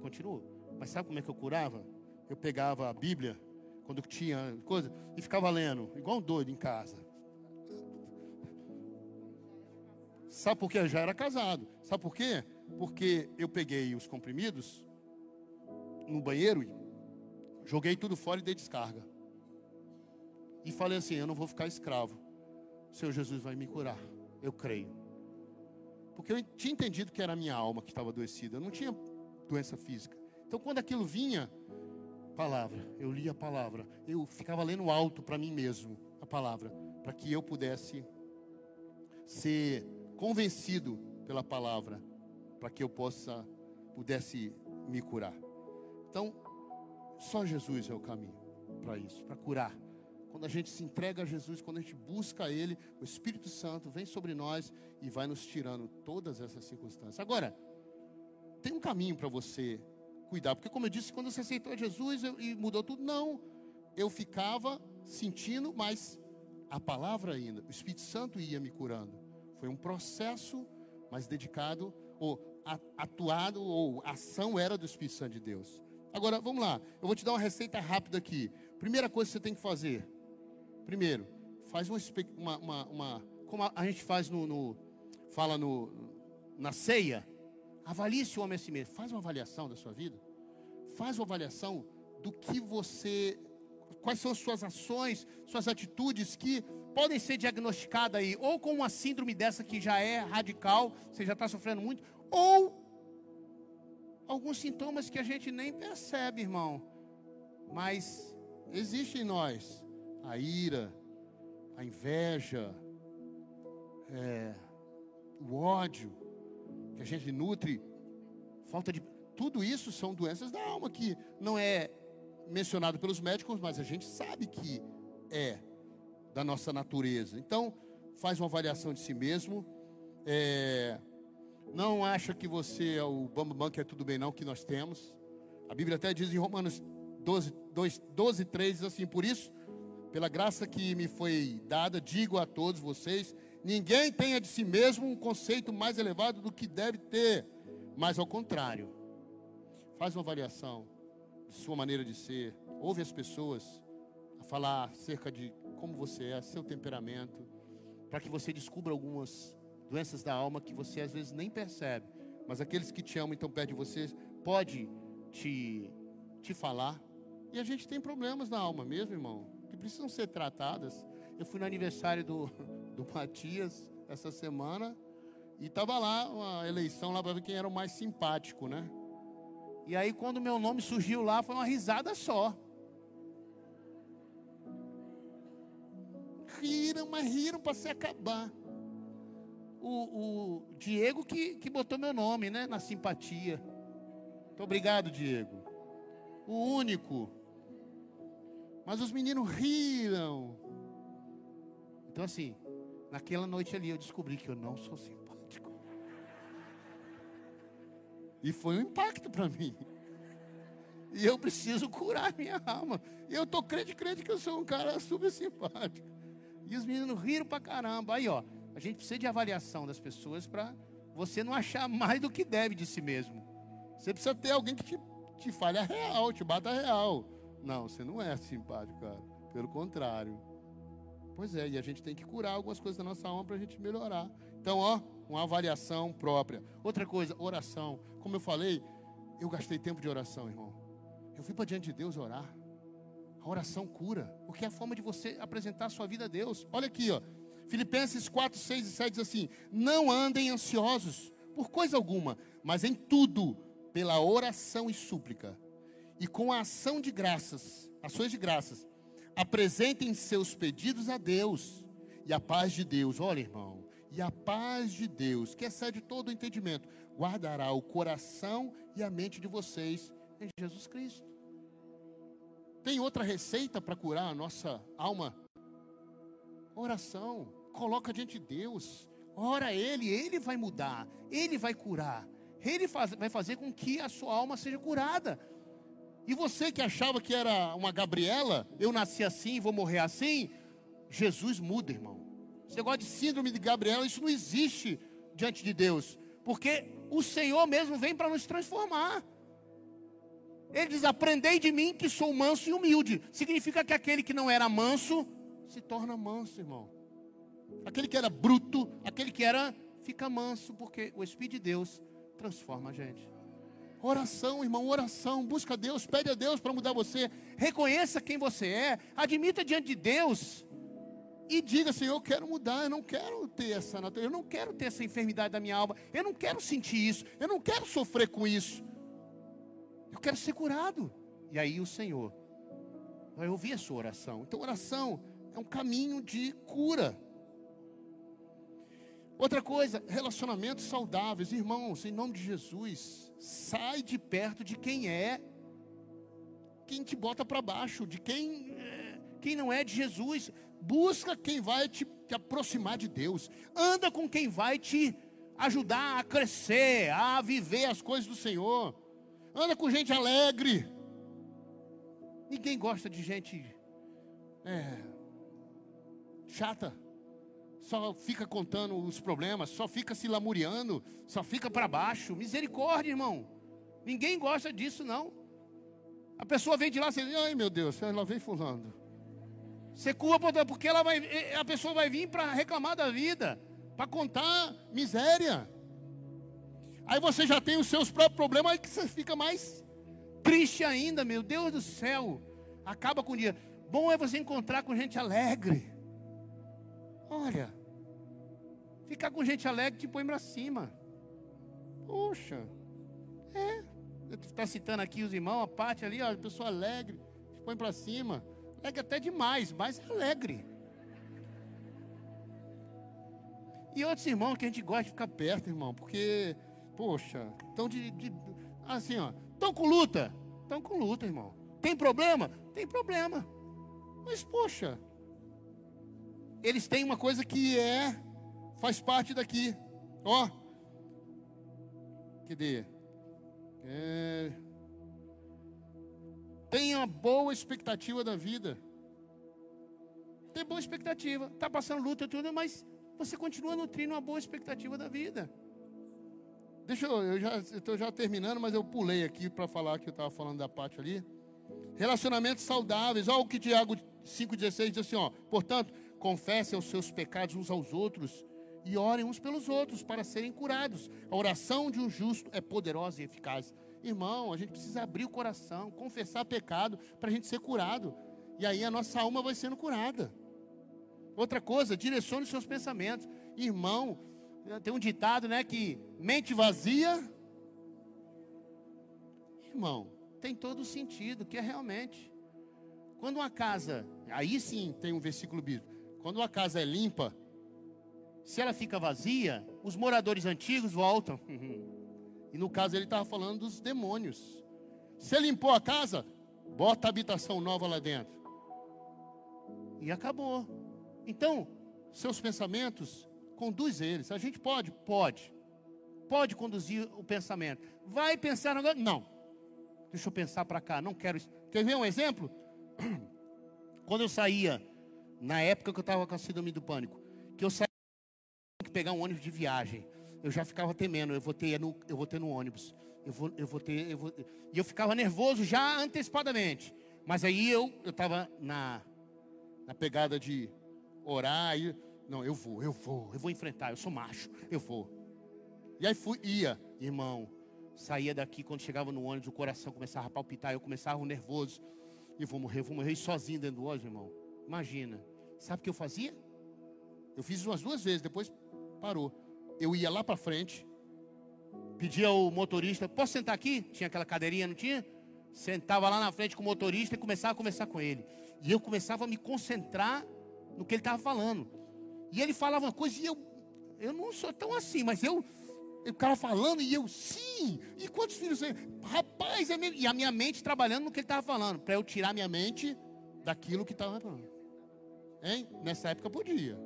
Continua. Mas sabe como é que eu curava? Eu pegava a Bíblia, quando tinha coisa, e ficava lendo, igual um doido em casa. Sabe por quê? Eu já era casado. Sabe por quê? Porque eu peguei os comprimidos no banheiro, joguei tudo fora e dei descarga. E falei assim: eu não vou ficar escravo. O Senhor Jesus vai me curar. Eu creio. Porque eu tinha entendido que era a minha alma que estava adoecida. Eu não tinha doença física. Então, quando aquilo vinha, palavra, eu lia a palavra, eu ficava lendo alto para mim mesmo a palavra, para que eu pudesse ser convencido pela palavra, para que eu possa pudesse me curar. Então, só Jesus é o caminho para isso, para curar. Quando a gente se entrega a Jesus, quando a gente busca Ele, o Espírito Santo vem sobre nós e vai nos tirando todas essas circunstâncias. Agora, tem um caminho para você cuidar, porque como eu disse, quando você aceitou Jesus e mudou tudo, não. Eu ficava sentindo, mas a palavra ainda, o Espírito Santo ia me curando. Foi um processo, mas dedicado, ou atuado, ou ação era do Espírito Santo de Deus. Agora, vamos lá. Eu vou te dar uma receita rápida aqui. Primeira coisa que você tem que fazer. Primeiro, faz uma, uma, uma, como a, a, gente faz no, no, fala no, na ceia. Avalie se o homem é si mesmo. Faz uma avaliação da sua vida. Faz uma avaliação do que você, quais são as suas ações, suas atitudes que podem ser diagnosticadas aí, ou com uma síndrome dessa que já é radical, você já está sofrendo muito, ou alguns sintomas que a gente nem percebe, irmão, mas existe em nós a ira, a inveja, é, o ódio que a gente nutre, falta de tudo isso são doenças da alma que não é mencionado pelos médicos, mas a gente sabe que é da nossa natureza. Então, faz uma avaliação de si mesmo. É, não acha que você é o bambam que é tudo bem, não, que nós temos. A Bíblia até diz em Romanos 12, 2, 12 3, diz assim: Por isso, pela graça que me foi dada, digo a todos vocês: ninguém tenha de si mesmo um conceito mais elevado do que deve ter, mas ao contrário, faz uma avaliação de sua maneira de ser, ouve as pessoas a falar acerca de como você é, seu temperamento, para que você descubra algumas doenças da alma que você às vezes nem percebe, mas aqueles que te amam então perto de você pode te te falar. E a gente tem problemas na alma mesmo, irmão, precisam ser tratadas. Eu fui no aniversário do, *laughs* do Matias essa semana e estava lá uma eleição lá para ver quem era o mais simpático, né? E aí quando meu nome surgiu lá foi uma risada só. Riram, mas riram para se acabar o, o Diego que, que botou meu nome, né? Na simpatia. Muito obrigado, Diego. O único. Mas os meninos riram. Então, assim, naquela noite ali eu descobri que eu não sou simpático. E foi um impacto para mim. E eu preciso curar minha alma. E eu tô crente, crente que eu sou um cara super simpático. E os meninos riram pra caramba. Aí, ó, a gente precisa de avaliação das pessoas para você não achar mais do que deve de si mesmo. Você precisa ter alguém que te, te a real, te bata real. Não, você não é simpático, cara. Pelo contrário. Pois é, e a gente tem que curar algumas coisas da nossa alma para a gente melhorar. Então, ó, uma avaliação própria. Outra coisa, oração. Como eu falei, eu gastei tempo de oração, irmão. Eu fui para diante de Deus orar. A oração cura, porque é a forma de você apresentar a sua vida a Deus. Olha aqui, ó. Filipenses 4, 6 e 7 diz assim: Não andem ansiosos por coisa alguma, mas em tudo, pela oração e súplica, e com a ação de graças, ações de graças, apresentem seus pedidos a Deus, e a paz de Deus, olha irmão, e a paz de Deus, que excede todo o entendimento, guardará o coração e a mente de vocês em Jesus Cristo. Tem outra receita para curar a nossa alma? Oração coloca diante de Deus, ora a Ele, Ele vai mudar, Ele vai curar, Ele faz, vai fazer com que a sua alma seja curada. E você que achava que era uma Gabriela, eu nasci assim, vou morrer assim, Jesus muda, irmão. Esse negócio de síndrome de Gabriela, isso não existe diante de Deus, porque o Senhor mesmo vem para nos transformar. Ele diz: Aprendei de mim que sou manso e humilde. Significa que aquele que não era manso se torna manso, irmão. Aquele que era bruto, aquele que era, fica manso, porque o Espírito de Deus transforma a gente. Oração, irmão, oração. Busca Deus, pede a Deus para mudar você. Reconheça quem você é, admita diante de Deus e diga: Senhor, eu quero mudar, eu não quero ter essa natureza, eu não quero ter essa enfermidade da minha alma, eu não quero sentir isso, eu não quero sofrer com isso. Eu quero ser curado. E aí o Senhor vai ouvir a sua oração. Então, oração é um caminho de cura. Outra coisa, relacionamentos saudáveis. Irmãos, em nome de Jesus, sai de perto de quem é, quem te bota para baixo, de quem, quem não é de Jesus. Busca quem vai te, te aproximar de Deus. Anda com quem vai te ajudar a crescer, a viver as coisas do Senhor. Anda com gente alegre. Ninguém gosta de gente é, chata. Só fica contando os problemas, só fica se lamuriando, só fica para baixo. Misericórdia, irmão. Ninguém gosta disso, não. A pessoa vem de lá e diz, ai meu Deus, ela vem fulano. Você culpa porque ela vai, a pessoa vai vir para reclamar da vida, para contar miséria. Aí você já tem os seus próprios problemas, aí que você fica mais triste ainda, meu Deus do céu. Acaba com o dia. Bom é você encontrar com gente alegre. Olha, ficar com gente alegre te põe para cima. Poxa, é. Está citando aqui os irmãos, a parte ali, ó, pessoa alegre, te põe para cima. Alegre até demais, mas é alegre. E outros irmãos que a gente gosta de ficar perto, irmão, porque, poxa, estão de, de, assim, ó, estão com luta, estão com luta, irmão. Tem problema? Tem problema. Mas, poxa, eles têm uma coisa que é, faz parte daqui. Ó, cadê? É, tenha boa expectativa da vida. Tem boa expectativa. Está passando luta tudo, mas você continua nutrindo uma boa expectativa da vida. Deixa eu, eu já estou já terminando, mas eu pulei aqui para falar que eu estava falando da parte ali. Relacionamentos saudáveis. Olha o que Tiago 5,16 diz assim: ó, portanto, confessem os seus pecados uns aos outros e orem uns pelos outros para serem curados. A oração de um justo é poderosa e eficaz. Irmão, a gente precisa abrir o coração, confessar pecado para a gente ser curado. E aí a nossa alma vai sendo curada. Outra coisa, direcione seus pensamentos. Irmão, tem um ditado, né, que mente vazia. Irmão, tem todo o sentido, que é realmente. Quando uma casa, aí sim tem um versículo bíblico. Quando uma casa é limpa, se ela fica vazia, os moradores antigos voltam. *laughs* e no caso ele estava falando dos demônios. Se limpou a casa, bota habitação nova lá dentro. E acabou. Então, seus pensamentos, conduz eles. A gente pode? Pode. Pode conduzir o pensamento. Vai pensar agora? Não. Deixa eu pensar para cá, não quero isso. Quer ver um exemplo? *clears throat* Quando eu saía, na época que eu estava com a síndrome do pânico, que eu saía que pegar um ônibus de viagem, eu já ficava temendo, eu vou ter no, eu vou ter no ônibus, eu vou, eu vou ter, eu vou, e eu ficava nervoso já antecipadamente. Mas aí eu eu estava na na pegada de orar e não, eu vou, eu vou, eu vou enfrentar, eu sou macho, eu vou. E aí fui, ia, irmão, saía daqui, quando chegava no ônibus, o coração começava a palpitar, eu começava nervoso. E vou morrer, vou morrer sozinho dentro do ônibus, irmão. Imagina. Sabe o que eu fazia? Eu fiz umas duas vezes, depois parou. Eu ia lá para frente, pedia ao motorista, posso sentar aqui? Tinha aquela cadeirinha, não tinha? Sentava lá na frente com o motorista e começava a conversar com ele. E eu começava a me concentrar no que ele estava falando. E ele falava uma coisa e eu, eu não sou tão assim, mas eu o cara falando e eu, sim. E quantos filhos você? Rapaz, é e a minha mente trabalhando no que ele estava falando, para eu tirar minha mente daquilo que estava falando. Hein? Nessa época podia.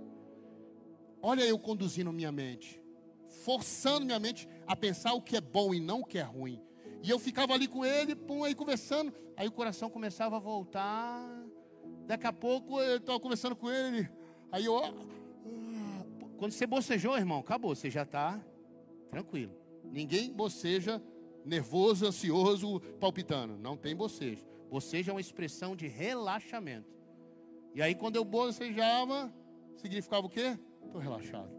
Olha eu conduzindo minha mente, forçando minha mente a pensar o que é bom e não o que é ruim. E eu ficava ali com ele, pum, aí conversando, aí o coração começava a voltar. Daqui a pouco eu estava conversando com ele, aí eu, quando você bocejou, irmão, acabou, você já está Tranquilo. Ninguém boceja nervoso, ansioso, palpitando. Não tem bocejo. Bocejo é uma expressão de relaxamento. E aí quando eu bocejava, significava o quê? Estou relaxado.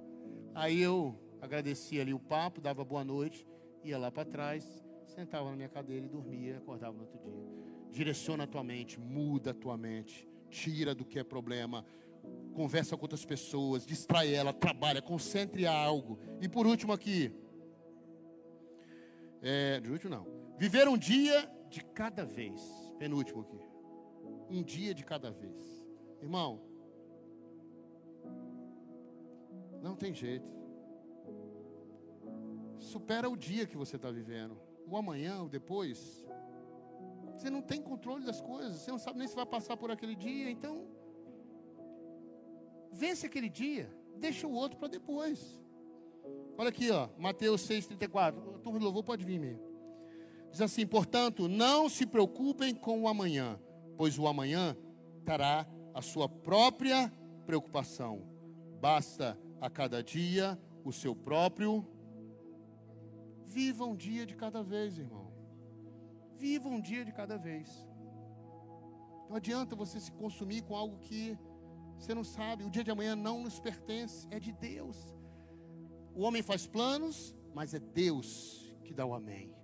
Aí eu agradecia ali o papo, dava boa noite, ia lá para trás, sentava na minha cadeira e dormia, acordava no outro dia. Direciona a tua mente, muda a tua mente, tira do que é problema, conversa com outras pessoas, distrai ela, trabalha, concentre algo. E por último aqui, é, de último não. Viver um dia de cada vez. Penúltimo aqui. Um dia de cada vez. Irmão, não tem jeito. Supera o dia que você está vivendo. O amanhã, o depois. Você não tem controle das coisas. Você não sabe nem se vai passar por aquele dia. Então, vence aquele dia. Deixa o outro para depois. Olha aqui, ó, Mateus 6,34. A turma do louvor pode vir mesmo. Diz assim: portanto, não se preocupem com o amanhã, pois o amanhã terá a sua própria preocupação. Basta a cada dia o seu próprio. Viva um dia de cada vez, irmão. Viva um dia de cada vez. Não adianta você se consumir com algo que você não sabe. O dia de amanhã não nos pertence, é de Deus. O homem faz planos, mas é Deus que dá o amém.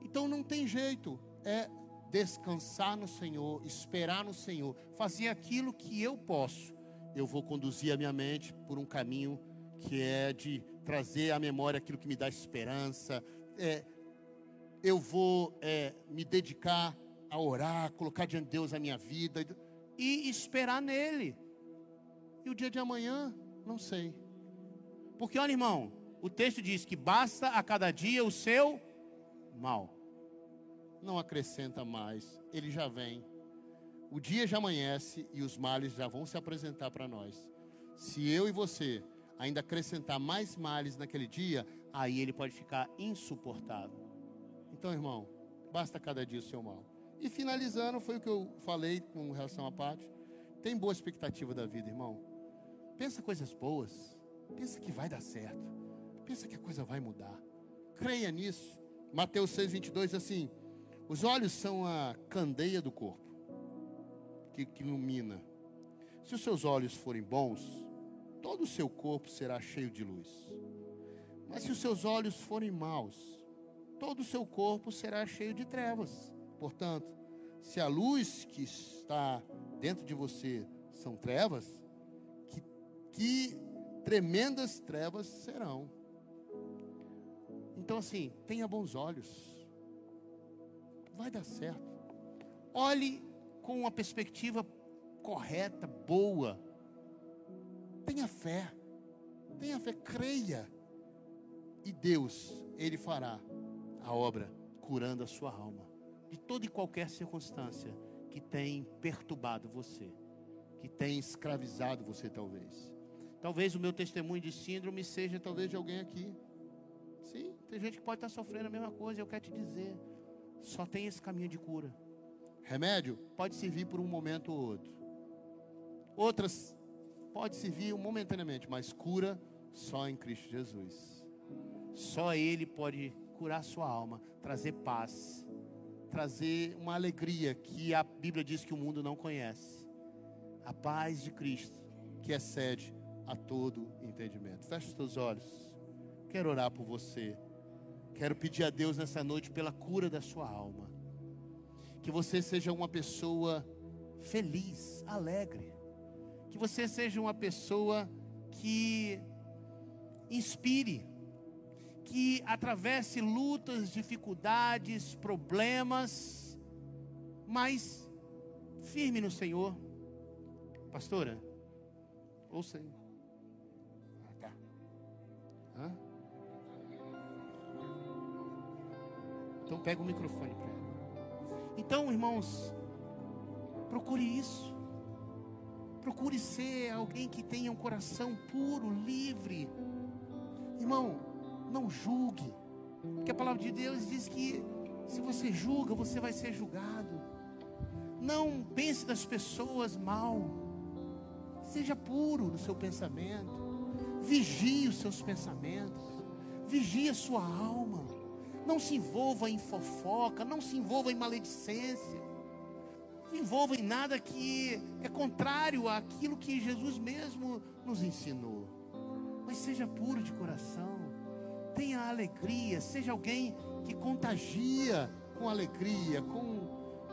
Então não tem jeito, é descansar no Senhor, esperar no Senhor, fazer aquilo que eu posso. Eu vou conduzir a minha mente por um caminho que é de trazer à memória aquilo que me dá esperança. É, eu vou é, me dedicar a orar, colocar diante de Deus a minha vida e esperar nele. E o dia de amanhã, não sei. Porque olha, irmão, o texto diz que basta a cada dia o seu mal. Não acrescenta mais, ele já vem. O dia já amanhece e os males já vão se apresentar para nós. Se eu e você ainda acrescentar mais males naquele dia, aí ele pode ficar insuportável. Então, irmão, basta cada dia o seu mal. E finalizando, foi o que eu falei com relação à parte. Tem boa expectativa da vida, irmão. Pensa coisas boas. Pensa que vai dar certo. Pensa que a coisa vai mudar. Creia nisso. Mateus 6, 22 assim: Os olhos são a candeia do corpo, que, que ilumina. Se os seus olhos forem bons, todo o seu corpo será cheio de luz. Mas se os seus olhos forem maus, todo o seu corpo será cheio de trevas. Portanto, se a luz que está dentro de você são trevas, que, que tremendas trevas serão. Então, assim, tenha bons olhos. Vai dar certo. Olhe com uma perspectiva correta, boa. Tenha fé. Tenha fé, creia. E Deus, Ele fará a obra curando a sua alma de toda e qualquer circunstância que tem perturbado você, que tem escravizado você, talvez. Talvez o meu testemunho de síndrome seja talvez de alguém aqui. Sim, tem gente que pode estar sofrendo a mesma coisa. Eu quero te dizer, só tem esse caminho de cura. Remédio pode servir por um momento ou outro. Outras pode servir momentaneamente, mas cura só em Cristo Jesus. Só Ele pode curar sua alma, trazer paz, trazer uma alegria que a Bíblia diz que o mundo não conhece. A paz de Cristo que excede a todo entendimento. Feche os teus olhos. Quero orar por você. Quero pedir a Deus nessa noite pela cura da sua alma. Que você seja uma pessoa feliz, alegre. Que você seja uma pessoa que inspire, que atravesse lutas, dificuldades, problemas, mas firme no Senhor. Pastora, ouça aí. Hã? Então pega o microfone para ela. Então, irmãos, procure isso. Procure ser alguém que tenha um coração puro, livre. Irmão, não julgue. Porque a palavra de Deus diz que se você julga, você vai ser julgado. Não pense das pessoas mal. Seja puro no seu pensamento. Vigie os seus pensamentos, vigie a sua alma. Não se envolva em fofoca, não se envolva em maledicência. Não se envolva em nada que é contrário àquilo que Jesus mesmo nos ensinou. Mas seja puro de coração. Tenha alegria, seja alguém que contagia com alegria, com,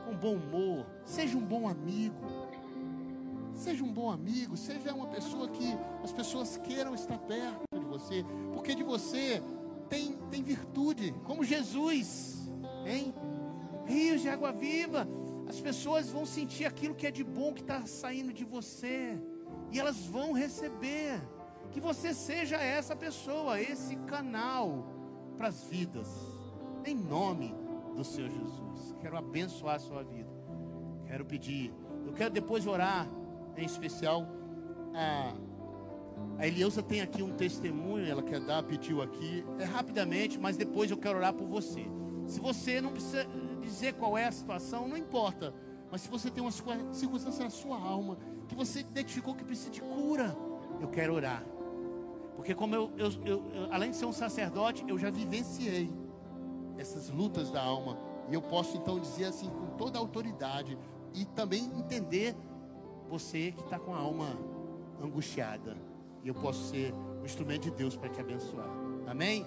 com bom humor. Seja um bom amigo. Seja um bom amigo, seja uma pessoa que as pessoas queiram estar perto de você, porque de você tem, tem virtude, como Jesus, hein? rios de água viva. As pessoas vão sentir aquilo que é de bom que está saindo de você, e elas vão receber. Que você seja essa pessoa, esse canal para as vidas, em nome do Senhor Jesus. Quero abençoar a sua vida. Quero pedir, eu quero depois orar, em especial a a Eliusa tem aqui um testemunho, ela quer dar, pediu aqui. É rapidamente, mas depois eu quero orar por você. Se você não precisa dizer qual é a situação, não importa. Mas se você tem uma circunstância na sua alma, que você identificou que precisa de cura, eu quero orar. Porque como eu, eu, eu, eu além de ser um sacerdote, eu já vivenciei essas lutas da alma. E eu posso então dizer assim com toda a autoridade e também entender você que está com a alma angustiada. E eu posso ser um instrumento de Deus para te abençoar. Amém?